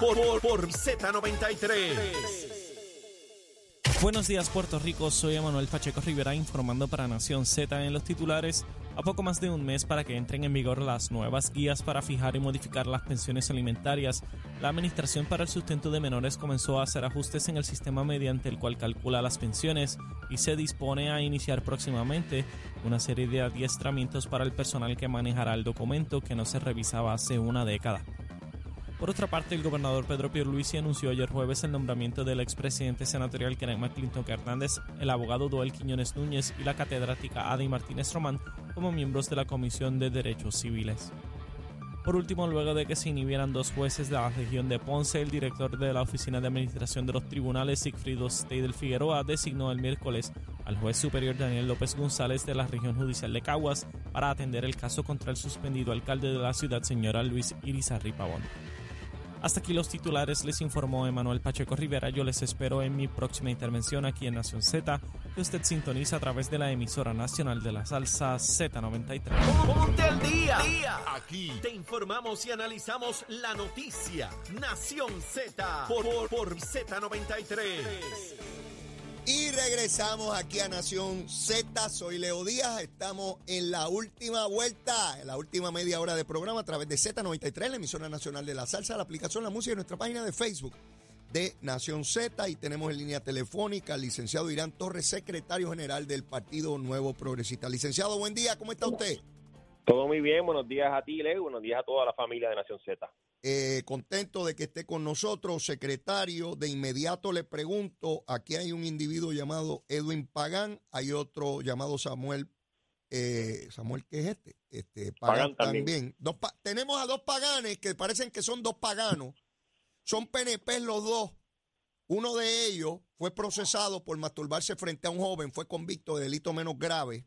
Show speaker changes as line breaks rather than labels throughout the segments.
por, por, por Z93.
Buenos días Puerto Rico, soy Emanuel Pacheco Rivera informando para Nación Z en los titulares. A poco más de un mes para que entren en vigor las nuevas guías para fijar y modificar las pensiones alimentarias, la Administración para el Sustento de Menores comenzó a hacer ajustes en el sistema mediante el cual calcula las pensiones y se dispone a iniciar próximamente una serie de adiestramientos para el personal que manejará el documento que no se revisaba hace una década. Por otra parte, el gobernador Pedro Pierluisi anunció ayer jueves el nombramiento del expresidente senatorial Kenneth McClinton Hernández, el abogado Doel Quiñones Núñez y la catedrática Adi Martínez Román como miembros de la Comisión de Derechos Civiles. Por último, luego de que se inhibieran dos jueces de la región de Ponce, el director de la Oficina de Administración de los Tribunales, Sigfrido Steidel Figueroa, designó el miércoles al juez superior Daniel López González de la región judicial de Caguas para atender el caso contra el suspendido alcalde de la ciudad, señora Luis Irizarry Pavón. Hasta aquí los titulares, les informó Emanuel Pacheco Rivera. Yo les espero en mi próxima intervención aquí en Nación Z, que usted sintoniza a través de la emisora nacional de la salsa Z93.
Ponte al día. Aquí te informamos y analizamos la noticia. Nación Z por, por, por Z93.
Y regresamos aquí a Nación Z. Soy Leo Díaz. Estamos en la última vuelta, en la última media hora de programa a través de Z93, la emisora nacional de la salsa, la aplicación La Música y nuestra página de Facebook de Nación Z. Y tenemos en línea telefónica al licenciado Irán Torres, secretario general del Partido Nuevo Progresista. Licenciado, buen día. ¿Cómo está usted?
Todo muy bien. Buenos días a ti, Leo. Buenos días a toda la familia de Nación Z.
Eh, contento de que esté con nosotros, secretario. De inmediato le pregunto, aquí hay un individuo llamado Edwin Pagán, hay otro llamado Samuel, eh, Samuel, ¿qué es este? Este Pagán,
Pagán también.
Dos pa- tenemos a dos paganes que parecen que son dos paganos. Son PNP los dos. Uno de ellos fue procesado por masturbarse frente a un joven, fue convicto de delito menos grave.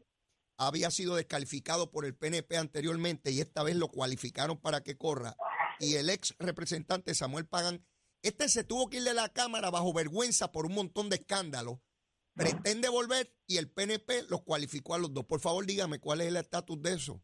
Había sido descalificado por el PNP anteriormente y esta vez lo cualificaron para que corra y el ex representante Samuel Pagan, este se tuvo que ir de la Cámara bajo vergüenza por un montón de escándalos. Pretende volver y el PNP los cualificó a los dos. Por favor, dígame cuál es el estatus de eso.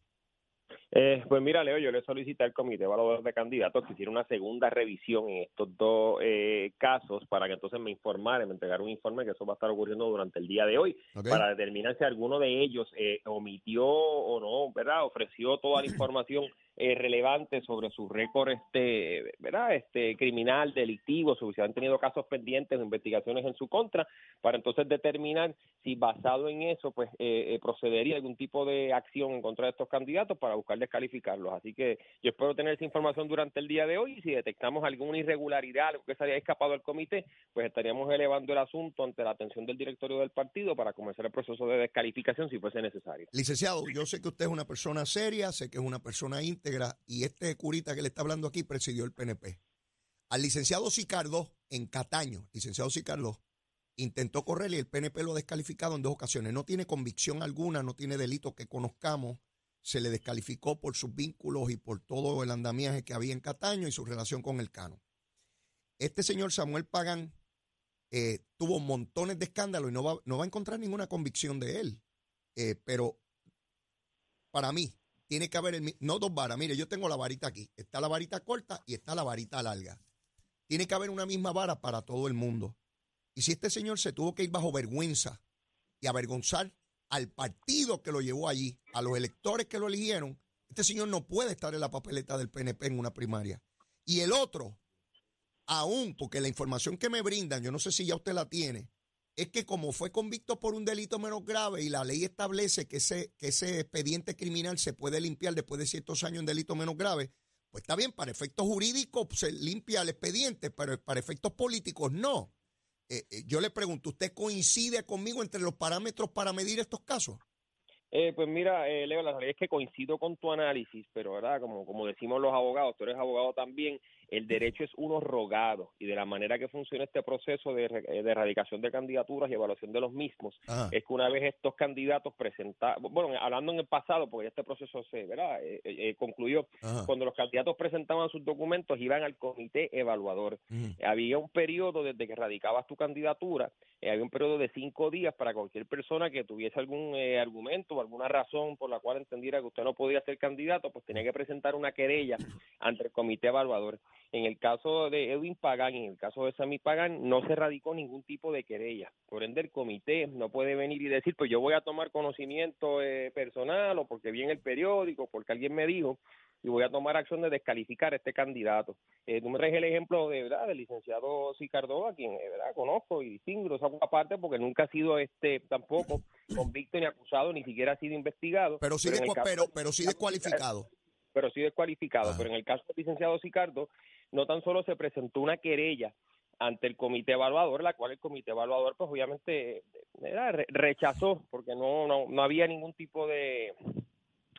Eh, pues mira, Leo, yo le solicité al Comité Evaluador de Candidatos que hiciera una segunda revisión en estos dos eh, casos para que entonces me informaran, me entregara un informe que eso va a estar ocurriendo durante el día de hoy para determinar si alguno de ellos eh, omitió o no, ¿verdad? Ofreció toda la información eh, relevante sobre su récord, este, ¿verdad? Este criminal, delictivo, si han tenido casos pendientes o investigaciones en su contra, para entonces determinar si basado en eso, pues eh, eh, procedería algún tipo de acción en contra de estos candidatos para buscar descalificarlos. Así que yo espero tener esa información durante el día de hoy y si detectamos alguna irregularidad, algo que se haya escapado al comité, pues estaríamos elevando el asunto ante la atención del directorio del partido para comenzar el proceso de descalificación si fuese necesario.
Licenciado, yo sé que usted es una persona seria, sé que es una persona y este curita que le está hablando aquí presidió el PNP. Al licenciado Sicardo en Cataño, licenciado Sicardo, intentó correr y el PNP lo ha descalificado en dos ocasiones. No tiene convicción alguna, no tiene delito que conozcamos. Se le descalificó por sus vínculos y por todo el andamiaje que había en Cataño y su relación con el Cano. Este señor Samuel Pagán eh, tuvo montones de escándalos y no va, no va a encontrar ninguna convicción de él. Eh, pero para mí, tiene que haber, el, no dos varas. Mire, yo tengo la varita aquí. Está la varita corta y está la varita larga. Tiene que haber una misma vara para todo el mundo. Y si este señor se tuvo que ir bajo vergüenza y avergonzar al partido que lo llevó allí, a los electores que lo eligieron, este señor no puede estar en la papeleta del PNP en una primaria. Y el otro, aún, porque la información que me brindan, yo no sé si ya usted la tiene, es que como fue convicto por un delito menos grave y la ley establece que ese, que ese expediente criminal se puede limpiar después de ciertos años en delito menos grave, pues está bien, para efectos jurídicos se limpia el expediente, pero para efectos políticos no. Eh, eh, yo le pregunto, ¿usted coincide conmigo entre los parámetros para medir estos casos?
Eh, pues mira, eh, Leo, la realidad es que coincido con tu análisis, pero verdad, como, como decimos los abogados, tú eres abogado también, el derecho es uno rogado y de la manera que funciona este proceso de, eh, de erradicación de candidaturas y evaluación de los mismos,
Ajá.
es que una vez estos candidatos presentaban, bueno, hablando en el pasado, porque este proceso se, ¿verdad? Eh, eh, eh, concluyó,
Ajá.
cuando los candidatos presentaban sus documentos iban al comité evaluador.
Ujú.
Había un periodo desde que radicabas tu candidatura, eh, había un periodo de cinco días para cualquier persona que tuviese algún eh, argumento o alguna razón por la cual entendiera que usted no podía ser candidato, pues tenía que presentar una querella ante el comité evaluador. En el caso de Edwin Pagán y en el caso de Sammy Pagán no se radicó ningún tipo de querella. Por ende, el comité no puede venir y decir, pues yo voy a tomar conocimiento eh, personal o porque vi en el periódico, porque alguien me dijo y voy a tomar acción de descalificar a este candidato. Eh, tú me traes el ejemplo de verdad del licenciado Sicardo, a quien eh, verdad conozco y distingo esa parte porque nunca ha sido este tampoco convicto ni acusado, ni siquiera ha sido investigado.
Pero sí, pero, pero, sí descualificado.
Pero sí descualificado. Pero en el caso del licenciado Sicardo, no tan solo se presentó una querella ante el comité evaluador, la cual el comité evaluador pues obviamente rechazó porque no, no, no había ningún tipo de,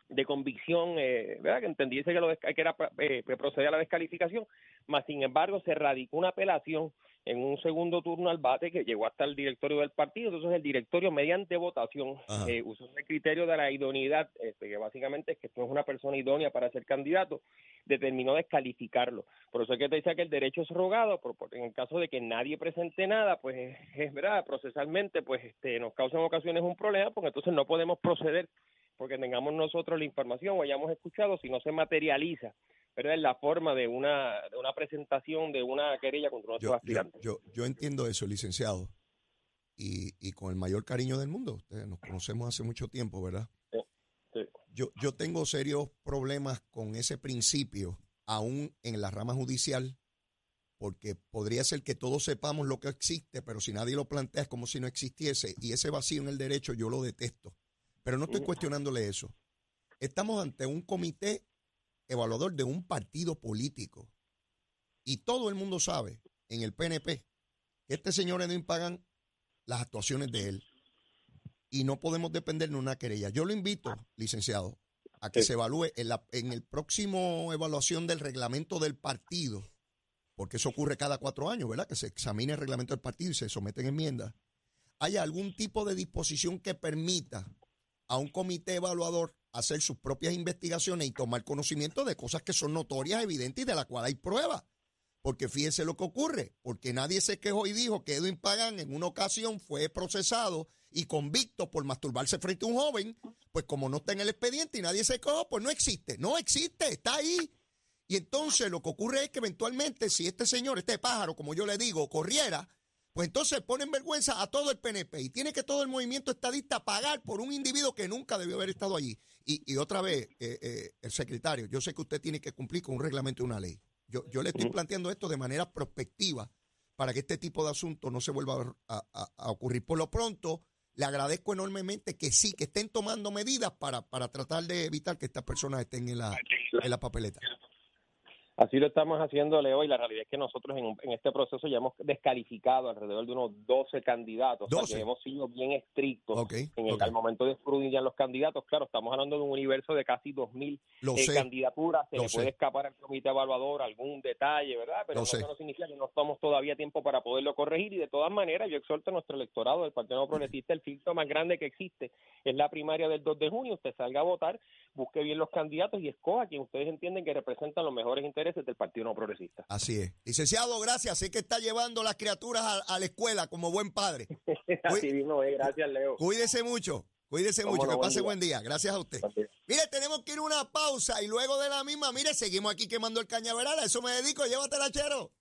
de convicción, eh, ¿verdad? que entendiese que, lo que era eh, procedía a la descalificación, más sin embargo se radicó una apelación en un segundo turno al bate que llegó hasta el directorio del partido, entonces el directorio mediante votación eh, usó el criterio de la idoneidad, este, que básicamente es que no es una persona idónea para ser candidato, determinó descalificarlo. Por eso es que te decía que el derecho es rogado, por, en el caso de que nadie presente nada, pues es, verdad, procesalmente, pues este, nos causa en ocasiones un problema, porque entonces no podemos proceder porque tengamos nosotros la información o hayamos escuchado si no se materializa es la forma de una, de una presentación de una querella contra nuestros aspirantes.
Yo, yo, entiendo eso, licenciado, y, y, con el mayor cariño del mundo. Ustedes nos conocemos hace mucho tiempo, ¿verdad?
Sí,
Yo, yo tengo serios problemas con ese principio, aún en la rama judicial, porque podría ser que todos sepamos lo que existe, pero si nadie lo plantea es como si no existiese, y ese vacío en el derecho yo lo detesto. Pero no estoy cuestionándole eso. Estamos ante un comité evaluador de un partido político. Y todo el mundo sabe en el PNP que este señor no impagan las actuaciones de él. Y no podemos depender de una querella. Yo lo invito, licenciado, a que se evalúe en, la, en el próximo evaluación del reglamento del partido, porque eso ocurre cada cuatro años, ¿verdad? Que se examine el reglamento del partido y se someten enmiendas. ¿Hay algún tipo de disposición que permita a un comité evaluador hacer sus propias investigaciones y tomar conocimiento de cosas que son notorias, evidentes y de las cuales hay pruebas. Porque fíjese lo que ocurre, porque nadie se quejó y dijo que Edwin Pagan en una ocasión fue procesado y convicto por masturbarse frente a un joven, pues como no está en el expediente y nadie se quejó, pues no existe, no existe, está ahí. Y entonces lo que ocurre es que eventualmente si este señor, este pájaro, como yo le digo, corriera, pues entonces ponen vergüenza a todo el PNP y tiene que todo el movimiento estadista pagar por un individuo que nunca debió haber estado allí. Y, otra vez, eh, eh, el secretario, yo sé que usted tiene que cumplir con un reglamento y una ley. Yo, yo le estoy planteando esto de manera prospectiva para que este tipo de asuntos no se vuelva a, ocurrir. Por lo pronto, le agradezco enormemente que sí, que estén tomando medidas para, para tratar de evitar que estas personas estén en la, en la papeleta.
Así lo estamos haciendo, Leo, y la realidad es que nosotros en, este proceso ya hemos descalificado alrededor de unos 12 candidatos, o sea que hemos sido bien estrictos en el, al momento de escrutinar los candidatos. Claro, estamos hablando de un universo de casi 2.000 eh, candidaturas, se le puede escapar al comité evaluador algún detalle, ¿verdad? Pero eso no significa que no estamos todavía tiempo para poderlo corregir. Y de todas maneras yo exhorto a nuestro electorado del Partido Progresista, el filtro más grande que existe es la primaria del 2 de junio, usted salga a votar, busque bien los candidatos y escoja a quien ustedes entienden que representan los mejores intereses del Partido No Progresista.
Así es. Licenciado, gracias. Sé que está llevando las criaturas a, la escuela como buen padre.
Así mismo Gracias, Leo.
Cuídese mucho. Cuídese mucho, que pase buen día. Gracias a usted. Mire, tenemos que ir a una pausa y luego de la misma, mire, seguimos aquí quemando el cañaveral. A eso me dedico. Llévatela, chero.